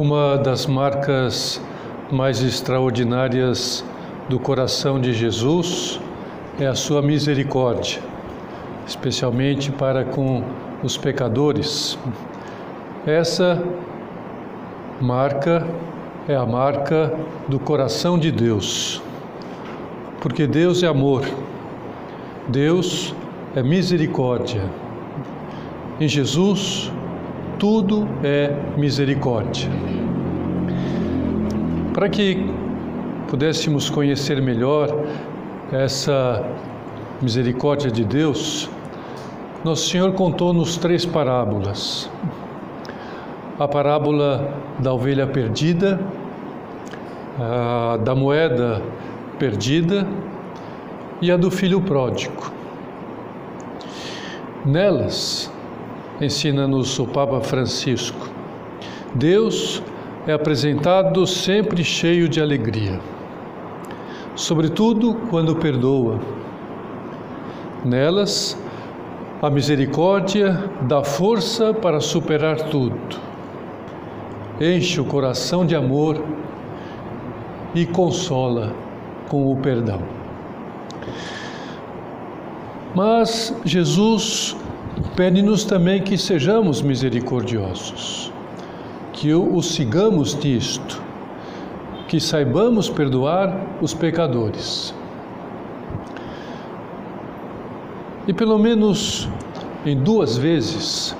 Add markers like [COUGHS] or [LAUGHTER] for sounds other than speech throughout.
Uma das marcas mais extraordinárias do coração de Jesus é a sua misericórdia, especialmente para com os pecadores. Essa marca é a marca do coração de Deus, porque Deus é amor, Deus é misericórdia. Em Jesus, tudo é misericórdia. Para que pudéssemos conhecer melhor essa misericórdia de Deus, nosso Senhor contou-nos três parábolas. A parábola da ovelha perdida, a da moeda perdida e a do filho pródigo. Nelas, ensina-nos o Papa Francisco, Deus é apresentado sempre cheio de alegria, sobretudo quando perdoa. Nelas, a misericórdia dá força para superar tudo, enche o coração de amor e consola com o perdão. Mas Jesus pede-nos também que sejamos misericordiosos, que o sigamos nisto, que saibamos perdoar os pecadores. E pelo menos em duas vezes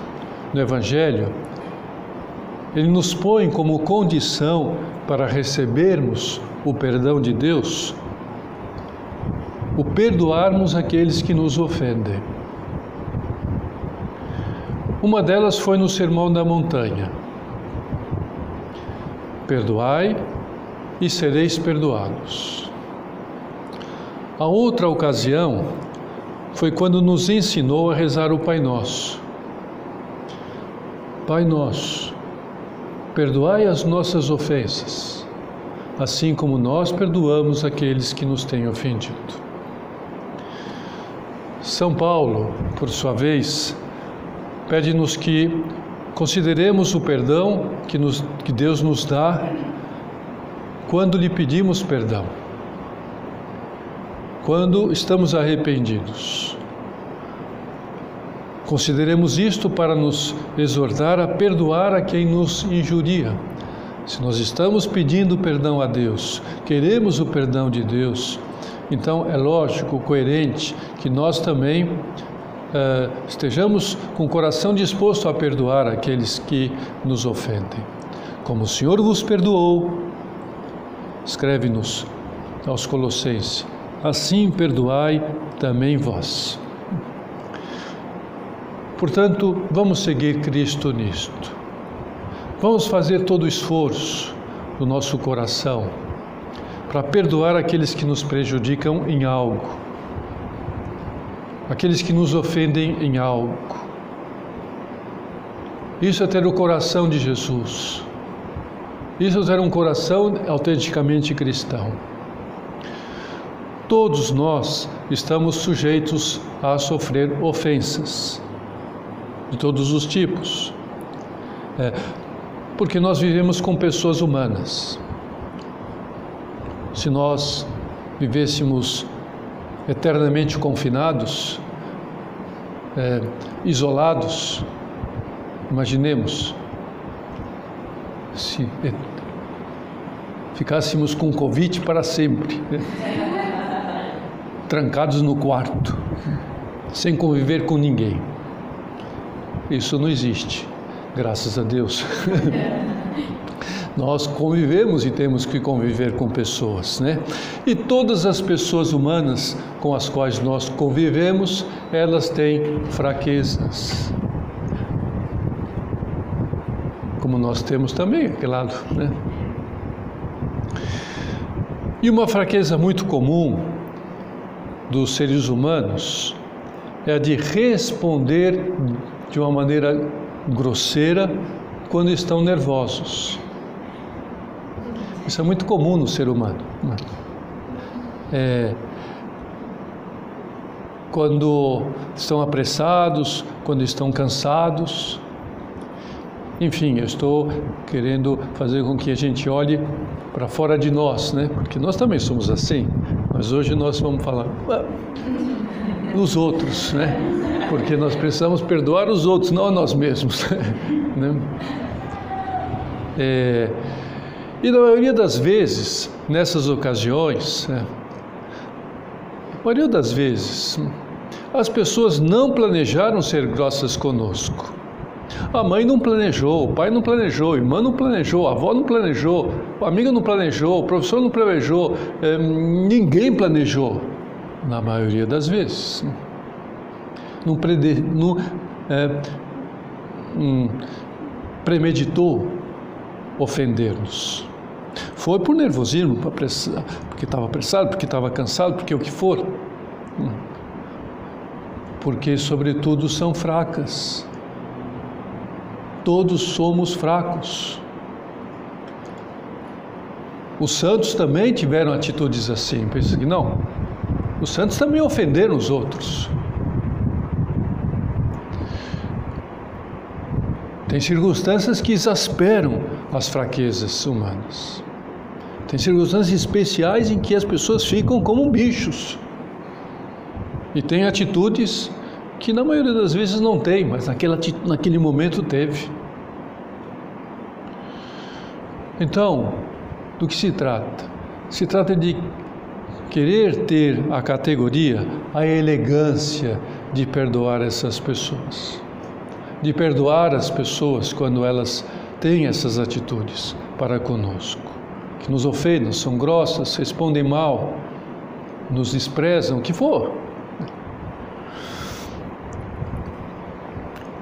no Evangelho, ele nos põe como condição para recebermos o perdão de Deus, o perdoarmos aqueles que nos ofendem. Uma delas foi no Sermão da Montanha. Perdoai e sereis perdoados. A outra ocasião foi quando nos ensinou a rezar o Pai Nosso. Pai Nosso, perdoai as nossas ofensas, assim como nós perdoamos aqueles que nos têm ofendido. São Paulo, por sua vez, pede-nos que consideremos o perdão que, nos, que Deus nos dá quando lhe pedimos perdão, quando estamos arrependidos. Consideremos isto para nos exortar a perdoar a quem nos injuria. Se nós estamos pedindo perdão a Deus, queremos o perdão de Deus, então é lógico, coerente, que nós também uh, estejamos com o coração disposto a perdoar aqueles que nos ofendem. Como o Senhor vos perdoou, escreve-nos aos Colossenses, assim perdoai também vós. Portanto, vamos seguir Cristo nisto. Vamos fazer todo o esforço do nosso coração para perdoar aqueles que nos prejudicam em algo aqueles que nos ofendem em algo. Isso é ter o coração de Jesus. Isso é ter um coração autenticamente cristão. Todos nós estamos sujeitos a sofrer ofensas de todos os tipos, é, porque nós vivemos com pessoas humanas. Se nós vivêssemos eternamente confinados, é, isolados. Imaginemos se é, ficássemos com Covid para sempre, né? trancados no quarto, sem conviver com ninguém. Isso não existe, graças a Deus. [LAUGHS] Nós convivemos e temos que conviver com pessoas, né? E todas as pessoas humanas com as quais nós convivemos, elas têm fraquezas. Como nós temos também lado, né? E uma fraqueza muito comum dos seres humanos é a de responder de uma maneira grosseira quando estão nervosos. Isso é muito comum no ser humano. É, quando estão apressados, quando estão cansados. enfim, eu estou querendo fazer com que a gente olhe para fora de nós, né? Porque nós também somos assim. Mas hoje nós vamos falar dos outros, né? Porque nós precisamos perdoar os outros, não a nós mesmos. [LAUGHS] né? É, e na maioria das vezes, nessas ocasiões, né, maioria das vezes, as pessoas não planejaram ser grossas conosco. A mãe não planejou, o pai não planejou, a irmã não planejou, a avó não planejou, a amiga não planejou, o professor não planejou, é, ninguém planejou, na maioria das vezes. Não, prede, não é, hum, premeditou ofender-nos. Foi por nervosismo, porque estava apressado, porque estava cansado, porque o que for. Porque, sobretudo, são fracas. Todos somos fracos. Os santos também tiveram atitudes assim. Pensa que não. Os santos também ofenderam os outros. Tem circunstâncias que exasperam as fraquezas humanas. Tem circunstâncias especiais em que as pessoas ficam como bichos. E tem atitudes que na maioria das vezes não tem, mas naquela, naquele momento teve. Então, do que se trata? Se trata de querer ter a categoria, a elegância de perdoar essas pessoas de perdoar as pessoas quando elas têm essas atitudes para conosco, que nos ofendem, são grossas, respondem mal, nos desprezam, o que for.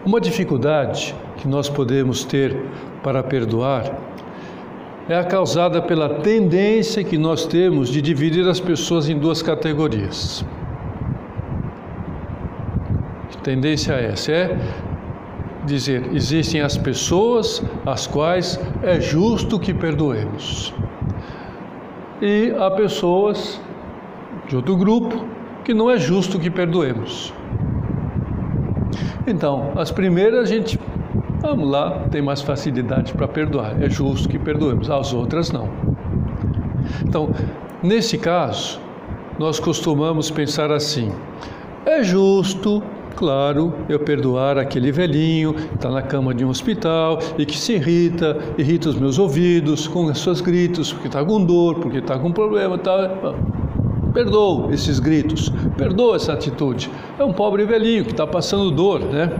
Uma dificuldade que nós podemos ter para perdoar é a causada pela tendência que nós temos de dividir as pessoas em duas categorias. Tendência é essa? É dizer: existem as pessoas às quais é justo que perdoemos, e há pessoas de outro grupo que não é justo que perdoemos. Então, as primeiras a gente, vamos lá, tem mais facilidade para perdoar, é justo que perdoemos, as outras não. Então, nesse caso, nós costumamos pensar assim: é justo Claro, eu perdoar aquele velhinho que está na cama de um hospital e que se irrita, irrita os meus ouvidos com os seus gritos, porque está com dor, porque está com problema, tá. Perdoo esses gritos, perdoo essa atitude. É um pobre velhinho que está passando dor, né?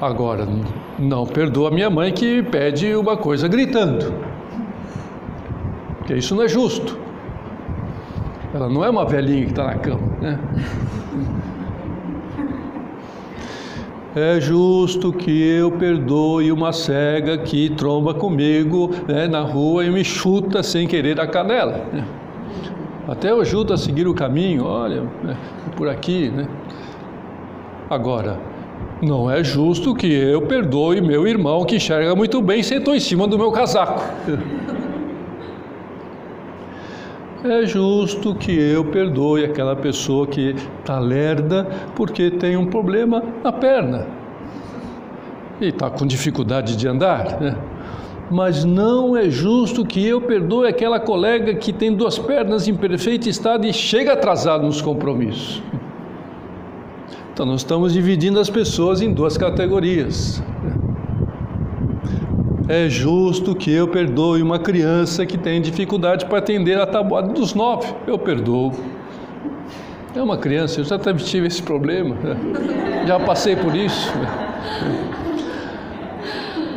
Agora, não perdoa minha mãe que pede uma coisa gritando, porque isso não é justo. Ela não é uma velhinha que está na cama, né? É justo que eu perdoe uma cega que tromba comigo né, na rua e me chuta sem querer a canela. Né? Até eu ajudo a seguir o caminho, olha, né, por aqui. Né? Agora, não é justo que eu perdoe meu irmão que enxerga muito bem e sentou em cima do meu casaco. É justo que eu perdoe aquela pessoa que está lerda porque tem um problema na perna e está com dificuldade de andar, né? Mas não é justo que eu perdoe aquela colega que tem duas pernas em perfeito estado e chega atrasado nos compromissos. Então, nós estamos dividindo as pessoas em duas categorias. É justo que eu perdoe uma criança que tem dificuldade para atender a tabuada dos nove. Eu perdoo. É uma criança, eu já tive esse problema, já passei por isso.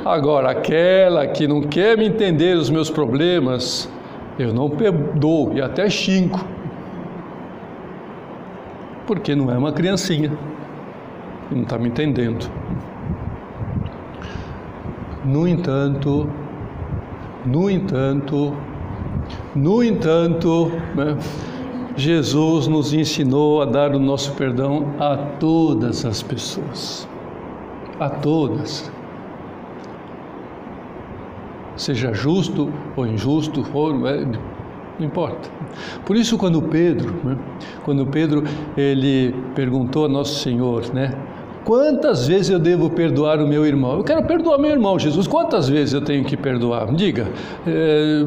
Agora, aquela que não quer me entender os meus problemas, eu não perdoo e até xingo. Porque não é uma criancinha, não está me entendendo. No entanto, no entanto, no entanto, né, Jesus nos ensinou a dar o nosso perdão a todas as pessoas, a todas. Seja justo ou injusto, for, é, não importa. Por isso, quando Pedro, né, quando Pedro ele perguntou a Nosso Senhor, né, quantas vezes eu devo perdoar o meu irmão? Eu quero perdoar meu irmão, Jesus. Quantas vezes eu tenho que perdoar? Diga. É,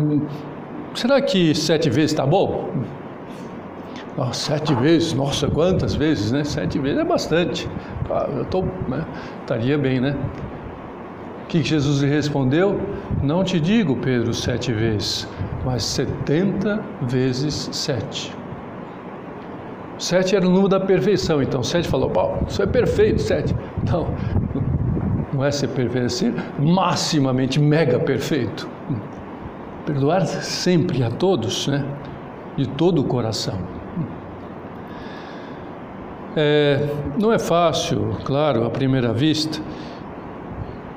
será que sete vezes está bom? Oh, sete vezes, nossa, quantas vezes, né? Sete vezes é bastante. Ah, eu tô, né? estaria bem, né? O que Jesus lhe respondeu? Não te digo, Pedro, sete vezes, mas setenta vezes sete. Sete era o número da perfeição, então sete falou, Paulo, isso é perfeito, sete. Não, não é ser perfeito, é ser maximamente mega perfeito. Perdoar sempre a todos, né? De todo o coração. É, não é fácil, claro, à primeira vista,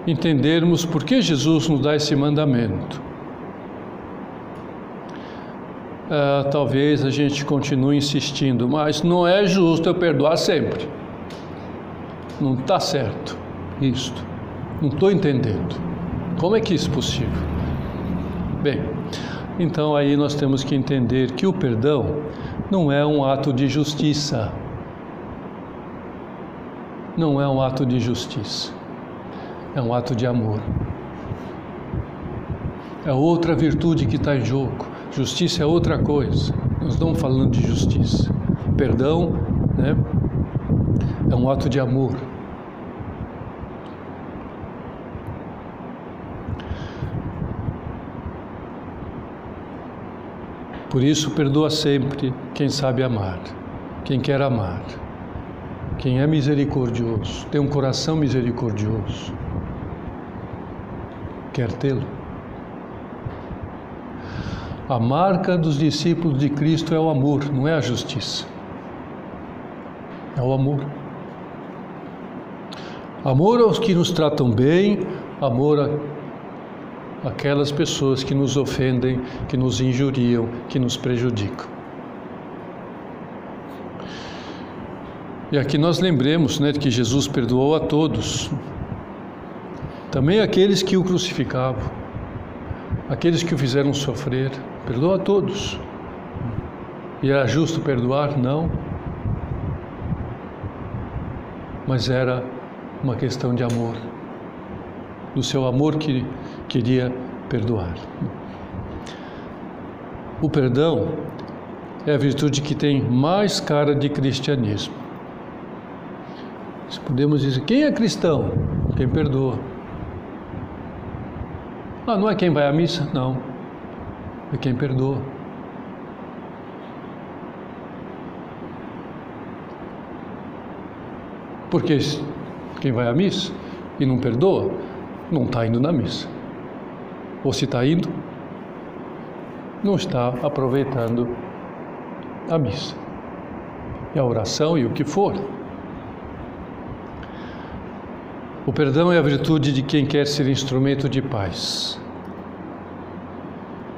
entendermos por que Jesus nos dá esse mandamento. Uh, talvez a gente continue insistindo, mas não é justo eu perdoar sempre. Não está certo isto. Não estou entendendo. Como é que isso é possível? Bem, então aí nós temos que entender que o perdão não é um ato de justiça. Não é um ato de justiça. É um ato de amor. É outra virtude que está em jogo Justiça é outra coisa. Nós estamos falando de justiça. Perdão né, é um ato de amor. Por isso, perdoa sempre quem sabe amar, quem quer amar, quem é misericordioso, tem um coração misericordioso, quer tê-lo. A marca dos discípulos de Cristo é o amor, não é a justiça. É o amor. Amor aos que nos tratam bem, amor a aquelas pessoas que nos ofendem, que nos injuriam, que nos prejudicam. E aqui nós lembremos né, que Jesus perdoou a todos, também aqueles que o crucificavam, aqueles que o fizeram sofrer. Perdoa a todos. E era justo perdoar? Não. Mas era uma questão de amor. Do seu amor que queria perdoar. O perdão é a virtude que tem mais cara de cristianismo. Podemos dizer, quem é cristão? Quem perdoa. Ah, não é quem vai à missa? Não quem perdoa. Porque quem vai à missa e não perdoa, não está indo na missa. Ou se está indo, não está aproveitando a missa. E a oração e o que for. O perdão é a virtude de quem quer ser instrumento de paz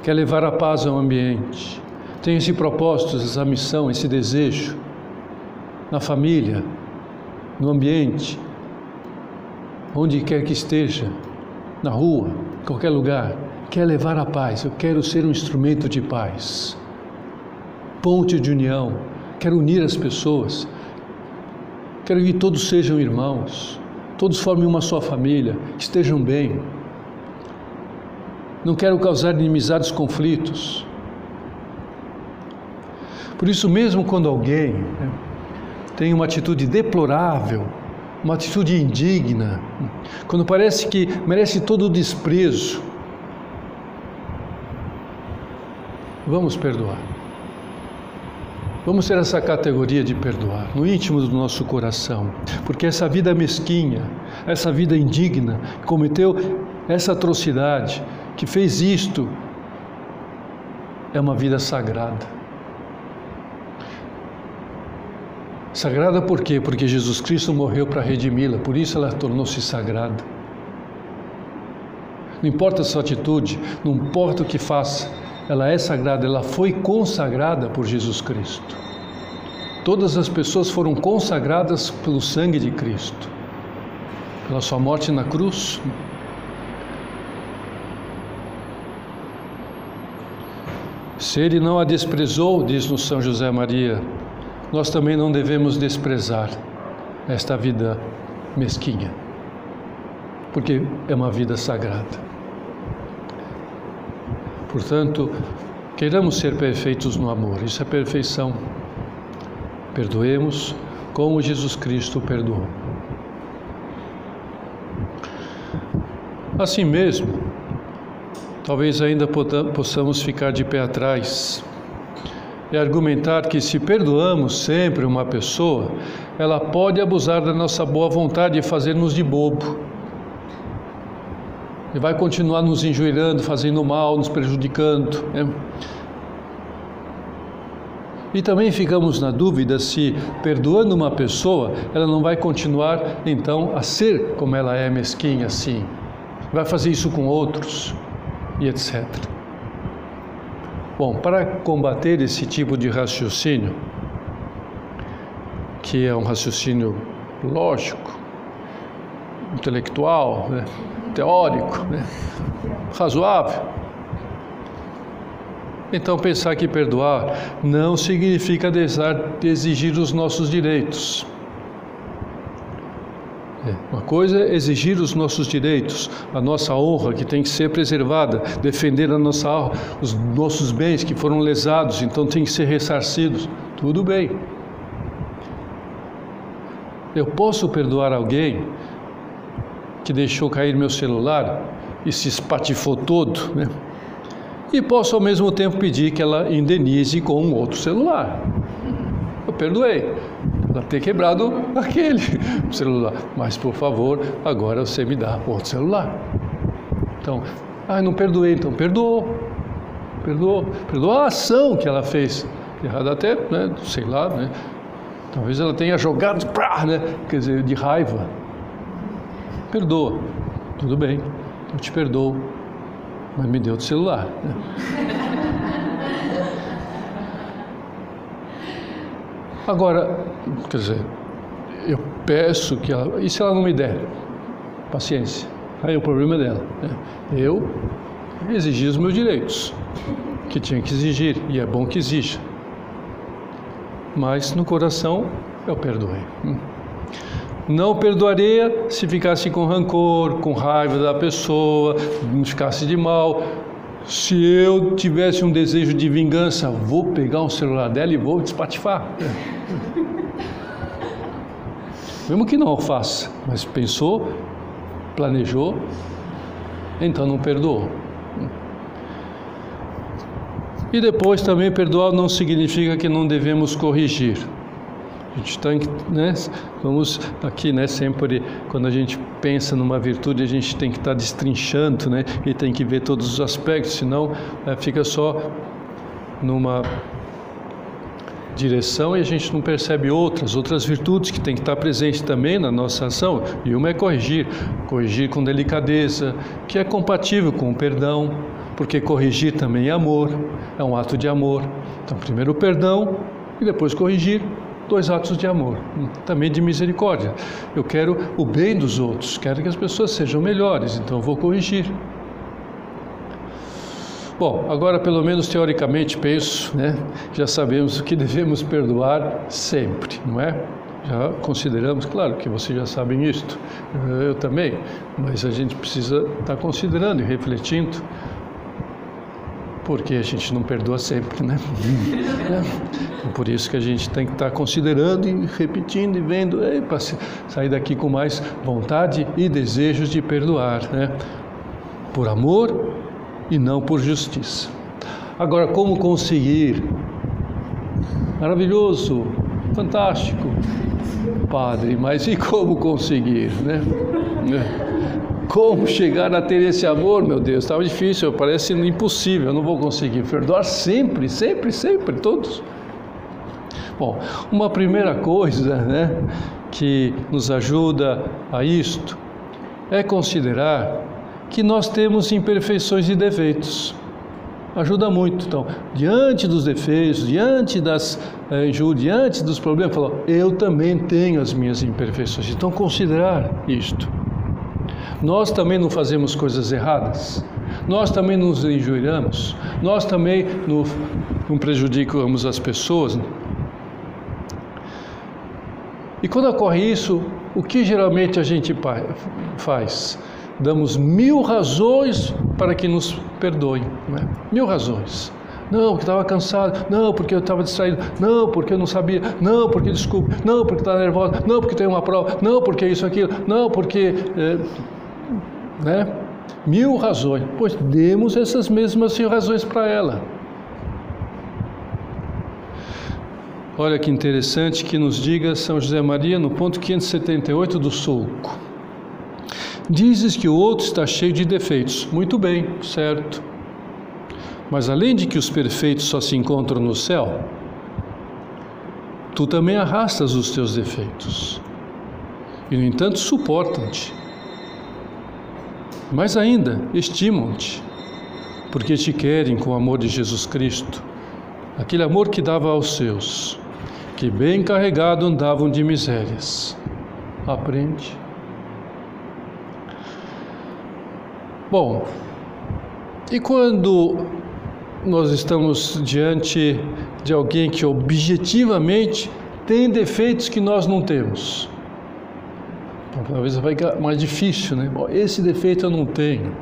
quer levar a paz ao ambiente, tem esse propósito, essa missão, esse desejo na família, no ambiente, onde quer que esteja, na rua, em qualquer lugar, quer levar a paz. Eu quero ser um instrumento de paz, ponte de união, quero unir as pessoas, quero que todos sejam irmãos, todos formem uma só família, estejam bem não quero causar inimizades, conflitos. Por isso, mesmo quando alguém né, tem uma atitude deplorável, uma atitude indigna, quando parece que merece todo o desprezo, vamos perdoar. Vamos ter essa categoria de perdoar no íntimo do nosso coração, porque essa vida mesquinha, essa vida indigna, cometeu essa atrocidade, que fez isto é uma vida sagrada. Sagrada por quê? Porque Jesus Cristo morreu para redimi-la, por isso ela tornou-se sagrada. Não importa a sua atitude, não importa o que faça, ela é sagrada, ela foi consagrada por Jesus Cristo. Todas as pessoas foram consagradas pelo sangue de Cristo, pela sua morte na cruz, Se ele não a desprezou, diz-nos São José Maria, nós também não devemos desprezar esta vida mesquinha, porque é uma vida sagrada. Portanto, queiramos ser perfeitos no amor, isso é perfeição. Perdoemos como Jesus Cristo perdoou. Assim mesmo, talvez ainda possamos ficar de pé atrás e argumentar que se perdoamos sempre uma pessoa, ela pode abusar da nossa boa vontade e fazer-nos de bobo. E vai continuar nos enjoelhando, fazendo mal, nos prejudicando. Né? E também ficamos na dúvida se, perdoando uma pessoa, ela não vai continuar então a ser como ela é mesquinha assim. Vai fazer isso com outros e etc. Bom, para combater esse tipo de raciocínio, que é um raciocínio lógico, intelectual, né, teórico, né, razoável, então, pensar que perdoar não significa deixar de exigir os nossos direitos. É, uma coisa é exigir os nossos direitos, a nossa honra que tem que ser preservada, defender a nossa, os nossos bens que foram lesados, então tem que ser ressarcidos. Tudo bem. Eu posso perdoar alguém que deixou cair meu celular e se espatifou todo, né? E posso ao mesmo tempo pedir que ela indenize com um outro celular. Eu perdoei ela ter quebrado aquele [LAUGHS] celular, mas por favor, agora você me dá outro celular. Então, ah, não perdoei, então perdoou. Perdoou, perdoou a ação que ela fez. Errada até, né, sei lá, né? Talvez ela tenha jogado, né, quer dizer, de raiva. Perdoa. Tudo bem, eu te perdoo mas me deu o celular. Né? Agora, quer dizer, eu peço que ela. E se ela não me der? Paciência. Aí o problema é dela. Né? Eu exigi os meus direitos, que tinha que exigir, e é bom que exija. Mas no coração eu perdoei. Não perdoaria se ficasse com rancor, com raiva da pessoa, não ficasse de mal. Se eu tivesse um desejo de vingança, vou pegar um celular dela e vou despatifar. Mesmo que não o faça, mas pensou, planejou, então não perdoou. E depois também perdoar não significa que não devemos corrigir. A gente tem que, né, vamos aqui, né, sempre quando a gente pensa numa virtude, a gente tem que estar tá destrinchando, né, e tem que ver todos os aspectos, senão é, fica só numa direção e a gente não percebe outras, outras virtudes que tem que estar tá presente também na nossa ação. E uma é corrigir, corrigir com delicadeza, que é compatível com o perdão, porque corrigir também é amor, é um ato de amor. Então, primeiro o perdão e depois corrigir dois atos de amor, também de misericórdia. Eu quero o bem dos outros, quero que as pessoas sejam melhores, então eu vou corrigir. Bom, agora pelo menos teoricamente penso, né? Já sabemos que devemos perdoar sempre, não é? Já consideramos, claro que vocês já sabem isto, eu também, mas a gente precisa estar considerando e refletindo porque a gente não perdoa sempre, né? Então, por isso que a gente tem que estar considerando e repetindo e vendo para sair daqui com mais vontade e desejos de perdoar, né? Por amor e não por justiça. Agora, como conseguir? Maravilhoso, fantástico, Padre, mas e como conseguir, né? Como chegar a ter esse amor, meu Deus? Estava difícil, parece impossível, eu não vou conseguir. Perdoar sempre, sempre, sempre, todos. Bom, uma primeira coisa né, que nos ajuda a isto é considerar que nós temos imperfeições e defeitos. Ajuda muito. Então, diante dos defeitos, diante das eh, diante dos problemas, falou, eu também tenho as minhas imperfeições. Então, considerar isto. Nós também não fazemos coisas erradas. Nós também nos injuriamos. Nós também não, não prejudicamos as pessoas. E quando ocorre isso, o que geralmente a gente faz? Damos mil razões para que nos perdoem, né? mil razões. Não, porque estava cansado. Não, porque eu estava distraído. Não, porque eu não sabia. Não, porque desculpe. Não, porque está nervosa. Não, porque tem uma prova. Não, porque isso, aquilo. Não, porque. É, né? Mil razões. Pois demos essas mesmas razões para ela. Olha que interessante que nos diga São José Maria no ponto 578 do sulco. Dizes que o outro está cheio de defeitos. Muito bem, certo. Mas além de que os perfeitos só se encontram no céu, tu também arrastas os teus defeitos. E no entanto suportam-te. Mais ainda, estimam-te, porque te querem com o amor de Jesus Cristo, aquele amor que dava aos seus que bem carregado andavam de misérias. Aprende. Bom, e quando nós estamos diante de alguém que objetivamente tem defeitos que nós não temos? Talvez vai ficar mais difícil, né? Bom, esse defeito eu não tenho.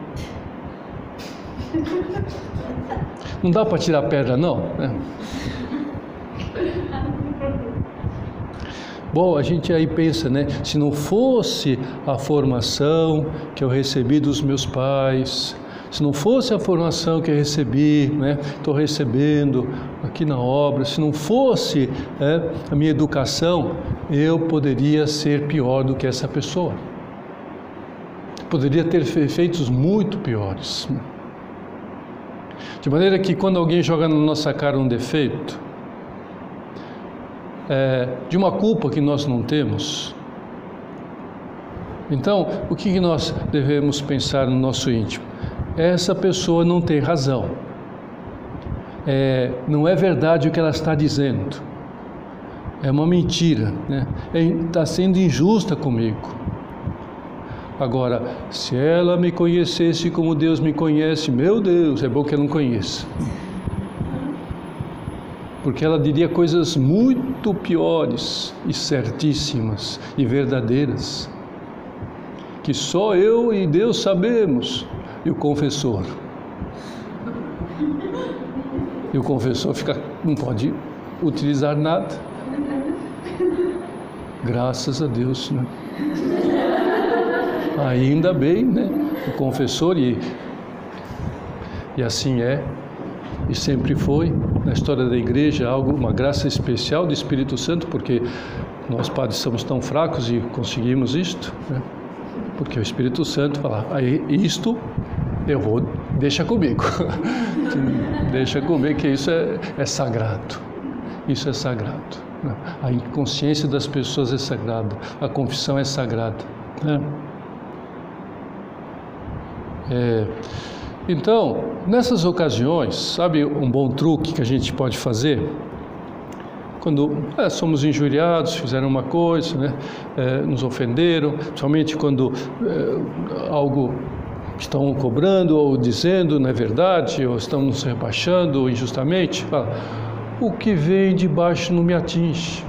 Não dá para tirar pedra, não. Né? Bom, a gente aí pensa, né? Se não fosse a formação que eu recebi dos meus pais, se não fosse a formação que eu recebi, né? Estou recebendo aqui na obra, se não fosse é, a minha educação, eu poderia ser pior do que essa pessoa. Poderia ter efeitos muito piores. De maneira que quando alguém joga na nossa cara um defeito, é, de uma culpa que nós não temos. Então, o que nós devemos pensar no nosso íntimo? Essa pessoa não tem razão. É, não é verdade o que ela está dizendo. É uma mentira. Né? Está sendo injusta comigo. Agora, se ela me conhecesse como Deus me conhece, meu Deus, é bom que ela não conheça porque ela diria coisas muito piores e certíssimas e verdadeiras, que só eu e Deus sabemos, e o confessor. E o confessor fica, não pode utilizar nada. Graças a Deus, né? Ainda bem, né? O confessor, e, e assim é, e sempre foi na história da igreja algo, uma graça especial do Espírito Santo, porque nós padres somos tão fracos e conseguimos isto, né? Porque o Espírito Santo fala, aí isto eu vou, deixa comigo, [LAUGHS] deixa comigo que isso é, é sagrado, isso é sagrado. Né? A inconsciência das pessoas é sagrada, a confissão é sagrada. Né? É, então, nessas ocasiões, sabe um bom truque que a gente pode fazer? Quando é, somos injuriados, fizeram uma coisa, né, é, nos ofenderam, principalmente quando é, algo estão cobrando ou dizendo não é verdade, ou estão nos rebaixando injustamente, fala, o que vem de baixo não me atinge.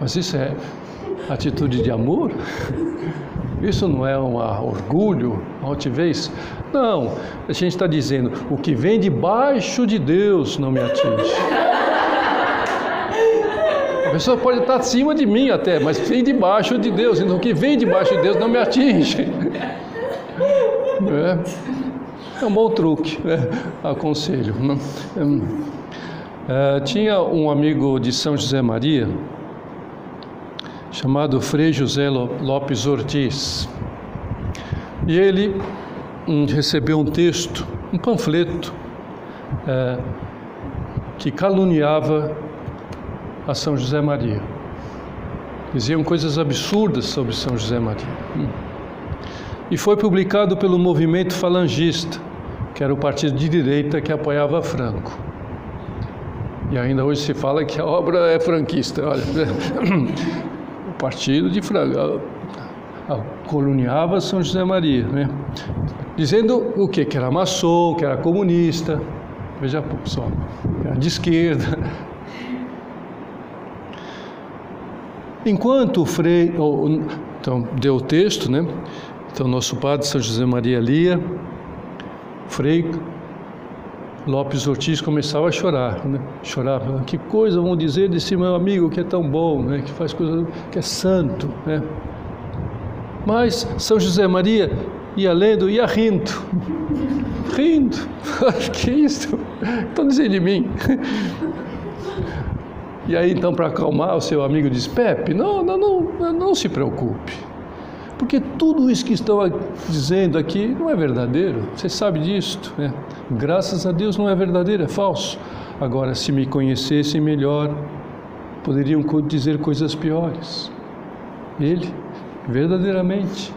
Mas isso é atitude de amor? Isso não é um orgulho, uma altivez? Não, a gente está dizendo: o que vem debaixo de Deus não me atinge. A pessoa pode estar acima de mim até, mas vem debaixo de Deus. Então, o que vem debaixo de Deus não me atinge. É, é um bom truque, né? aconselho. Né? É, tinha um amigo de São José Maria, chamado Frei José Lopes Ortiz. E ele recebeu um texto, um panfleto, é, que caluniava a São José Maria. Diziam coisas absurdas sobre São José Maria. Hum. E foi publicado pelo movimento falangista, que era o partido de direita que apoiava Franco. E ainda hoje se fala que a obra é franquista. Olha, [COUGHS] partido de Franco, coloniava São José Maria, né? Dizendo o que? Que era maçom, que era comunista, veja só, era de esquerda. [LAUGHS] Enquanto o Frei, então deu o texto, né? Então nosso padre São José Maria lia, Frei Lopes Ortiz começava a chorar, né? Chorava, que coisa vão dizer desse meu amigo que é tão bom, né? Que faz coisa, que é santo, né? Mas São José Maria ia lendo, ia rindo, rindo. [LAUGHS] que isso? Estão dizendo de mim. [LAUGHS] E aí então para acalmar o seu amigo diz: Pepe, não, não, não, não se preocupe. Porque tudo isso que estão dizendo aqui não é verdadeiro, você sabe disso. Né? Graças a Deus não é verdadeiro, é falso. Agora, se me conhecessem melhor, poderiam dizer coisas piores. Ele, verdadeiramente,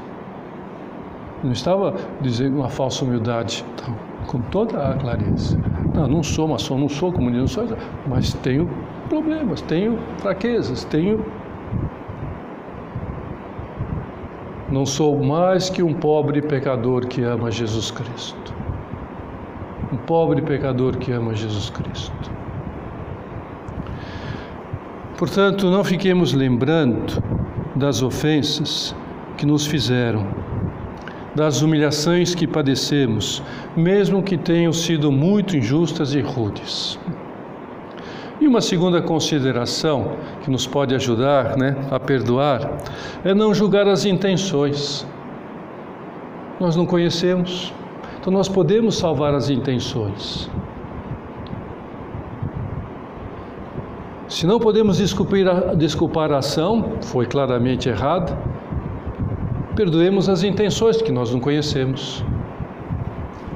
não estava dizendo uma falsa humildade, então, com toda a clareza. Não, não sou maçom, não sou comunista, não sou, mas tenho problemas, tenho fraquezas, tenho Não sou mais que um pobre pecador que ama Jesus Cristo. Um pobre pecador que ama Jesus Cristo. Portanto, não fiquemos lembrando das ofensas que nos fizeram, das humilhações que padecemos, mesmo que tenham sido muito injustas e rudes. E uma segunda consideração que nos pode ajudar né, a perdoar é não julgar as intenções. Nós não conhecemos, então nós podemos salvar as intenções. Se não podemos desculpar a, desculpar a ação, foi claramente errada, perdoemos as intenções que nós não conhecemos.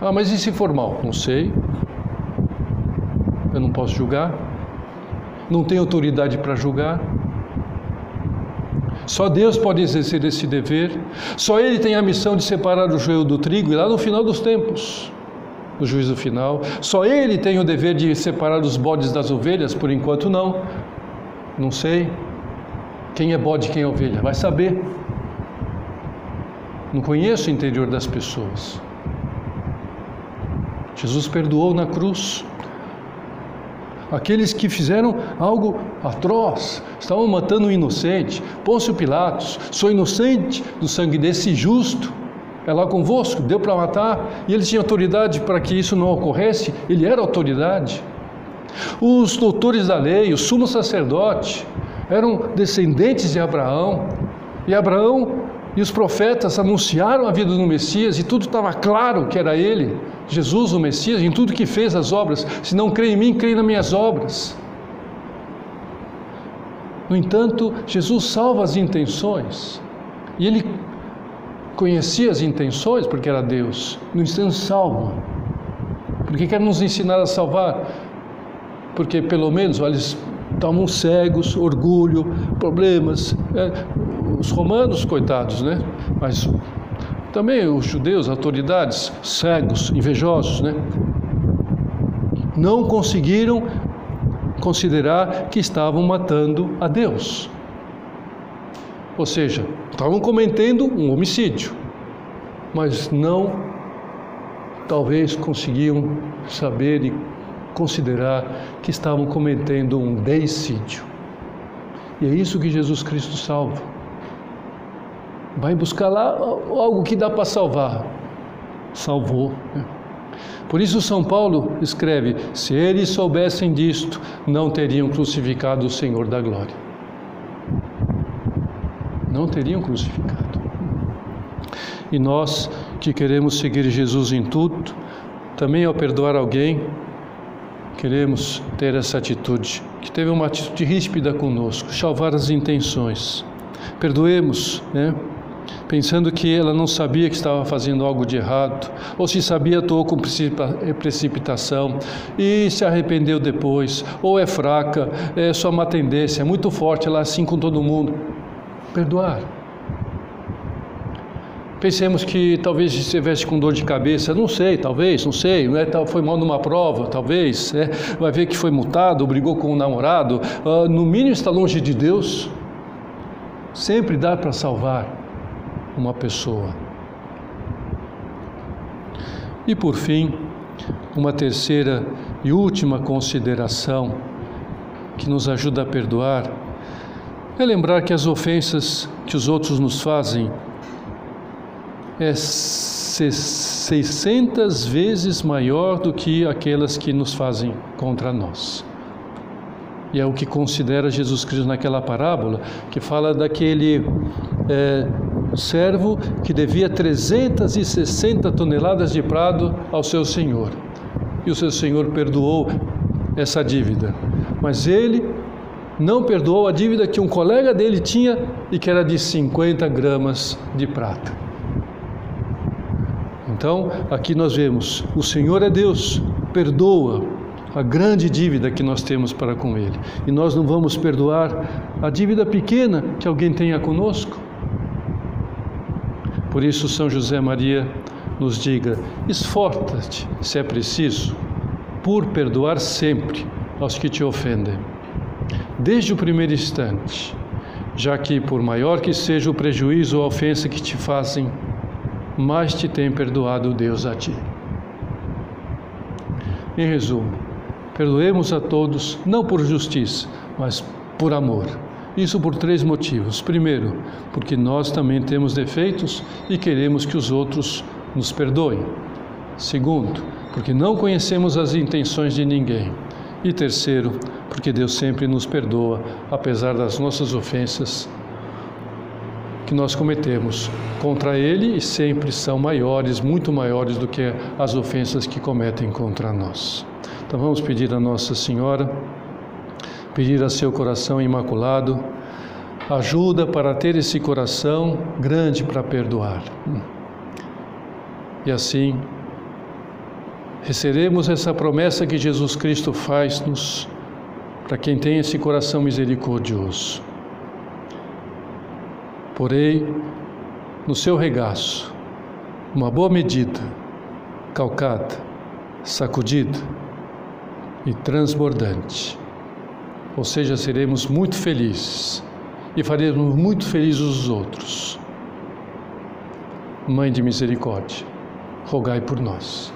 Ah, mas e se for mal? Não sei. Eu não posso julgar não tem autoridade para julgar. Só Deus pode exercer esse dever. Só Ele tem a missão de separar o joio do trigo e lá no final dos tempos, no juízo final, só Ele tem o dever de separar os bodes das ovelhas. Por enquanto, não. Não sei quem é bode, quem é ovelha. Vai saber. Não conheço o interior das pessoas. Jesus perdoou na cruz aqueles que fizeram algo atroz, estavam matando um inocente. Pôncio Pilatos, sou inocente do sangue desse justo, é lá convosco, deu para matar, e ele tinha autoridade para que isso não ocorresse, ele era autoridade. Os doutores da lei, o sumo sacerdote, eram descendentes de Abraão, e Abraão e os profetas anunciaram a vida do Messias, e tudo estava claro que era ele. Jesus, o Messias, em tudo que fez as obras. Se não crê em mim, crê nas minhas obras. No entanto, Jesus salva as intenções. E ele conhecia as intenções porque era Deus. No entanto, salva. Porque quer nos ensinar a salvar. Porque pelo menos, olha, estavam cegos, orgulho, problemas. É, os romanos, coitados, né? Mas também os judeus, autoridades, cegos, invejosos, né? Não conseguiram considerar que estavam matando a Deus. Ou seja, estavam cometendo um homicídio, mas não talvez conseguiam saber e considerar que estavam cometendo um deicídio. E é isso que Jesus Cristo salva. Vai buscar lá algo que dá para salvar. Salvou. Por isso São Paulo escreve: se eles soubessem disto, não teriam crucificado o Senhor da glória. Não teriam crucificado. E nós que queremos seguir Jesus em tudo, também ao perdoar alguém, queremos ter essa atitude, que teve uma atitude ríspida conosco, salvar as intenções. Perdoemos, né? Pensando que ela não sabia que estava fazendo algo de errado, ou se sabia, atuou com precipitação e se arrependeu depois, ou é fraca, é só uma tendência, é muito forte, ela é assim com todo mundo. Perdoar. Pensemos que talvez estivesse com dor de cabeça, não sei, talvez, não sei, né? foi mal numa prova, talvez, é, vai ver que foi multado, brigou com o um namorado, uh, no mínimo está longe de Deus. Sempre dá para salvar uma pessoa. E por fim, uma terceira e última consideração que nos ajuda a perdoar, é lembrar que as ofensas que os outros nos fazem é 600 vezes maior do que aquelas que nos fazem contra nós. E é o que considera Jesus Cristo naquela parábola, que fala daquele é, servo que devia 360 toneladas de prado ao seu senhor. E o seu senhor perdoou essa dívida. Mas ele não perdoou a dívida que um colega dele tinha e que era de 50 gramas de prata. Então, aqui nós vemos: o Senhor é Deus, perdoa a grande dívida que nós temos para com Ele. E nós não vamos perdoar a dívida pequena que alguém tenha conosco. Por isso, São José Maria nos diga: esforça-te, se é preciso, por perdoar sempre aos que te ofendem, desde o primeiro instante, já que, por maior que seja o prejuízo ou a ofensa que te fazem, mais te tem perdoado Deus a ti. Em resumo, perdoemos a todos, não por justiça, mas por amor. Isso por três motivos. Primeiro, porque nós também temos defeitos e queremos que os outros nos perdoem. Segundo, porque não conhecemos as intenções de ninguém. E terceiro, porque Deus sempre nos perdoa, apesar das nossas ofensas que nós cometemos contra Ele e sempre são maiores, muito maiores do que as ofensas que cometem contra nós. Então vamos pedir a Nossa Senhora, pedir a seu coração imaculado, ajuda para ter esse coração grande para perdoar. E assim receberemos essa promessa que Jesus Cristo faz-nos para quem tem esse coração misericordioso. Porém, no seu regaço, uma boa medida, calcada, sacudida e transbordante. Ou seja, seremos muito felizes e faremos muito felizes os outros. Mãe de misericórdia, rogai por nós.